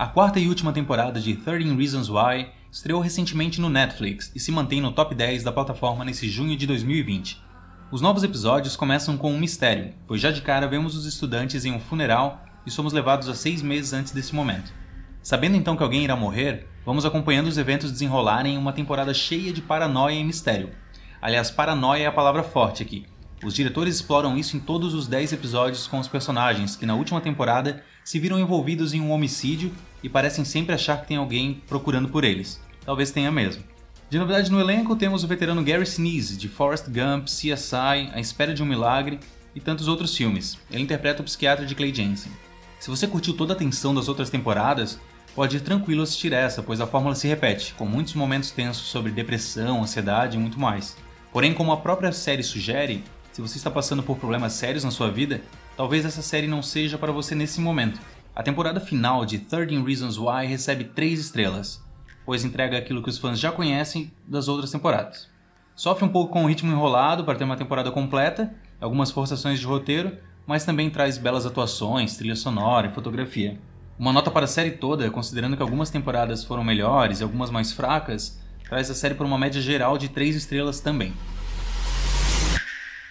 A quarta e última temporada de 13 Reasons Why estreou recentemente no Netflix e se mantém no top 10 da plataforma nesse junho de 2020. Os novos episódios começam com um mistério, pois já de cara vemos os estudantes em um funeral e somos levados a seis meses antes desse momento. Sabendo então que alguém irá morrer, vamos acompanhando os eventos desenrolarem em uma temporada cheia de paranoia e mistério. Aliás, paranoia é a palavra forte aqui. Os diretores exploram isso em todos os 10 episódios com os personagens, que na última temporada se viram envolvidos em um homicídio e parecem sempre achar que tem alguém procurando por eles. Talvez tenha mesmo. De novidade no elenco, temos o veterano Gary Sinise, de Forrest Gump, CSI, A Espera de um Milagre e tantos outros filmes. Ele interpreta o psiquiatra de Clay Jensen. Se você curtiu toda a tensão das outras temporadas, pode ir tranquilo assistir essa, pois a fórmula se repete, com muitos momentos tensos sobre depressão, ansiedade e muito mais. Porém, como a própria série sugere, se você está passando por problemas sérios na sua vida, talvez essa série não seja para você nesse momento. A temporada final de 13 Reasons Why recebe 3 estrelas, pois entrega aquilo que os fãs já conhecem das outras temporadas. Sofre um pouco com o ritmo enrolado para ter uma temporada completa, algumas forçações de roteiro, mas também traz belas atuações, trilha sonora e fotografia. Uma nota para a série toda, considerando que algumas temporadas foram melhores e algumas mais fracas, traz a série por uma média geral de 3 estrelas também.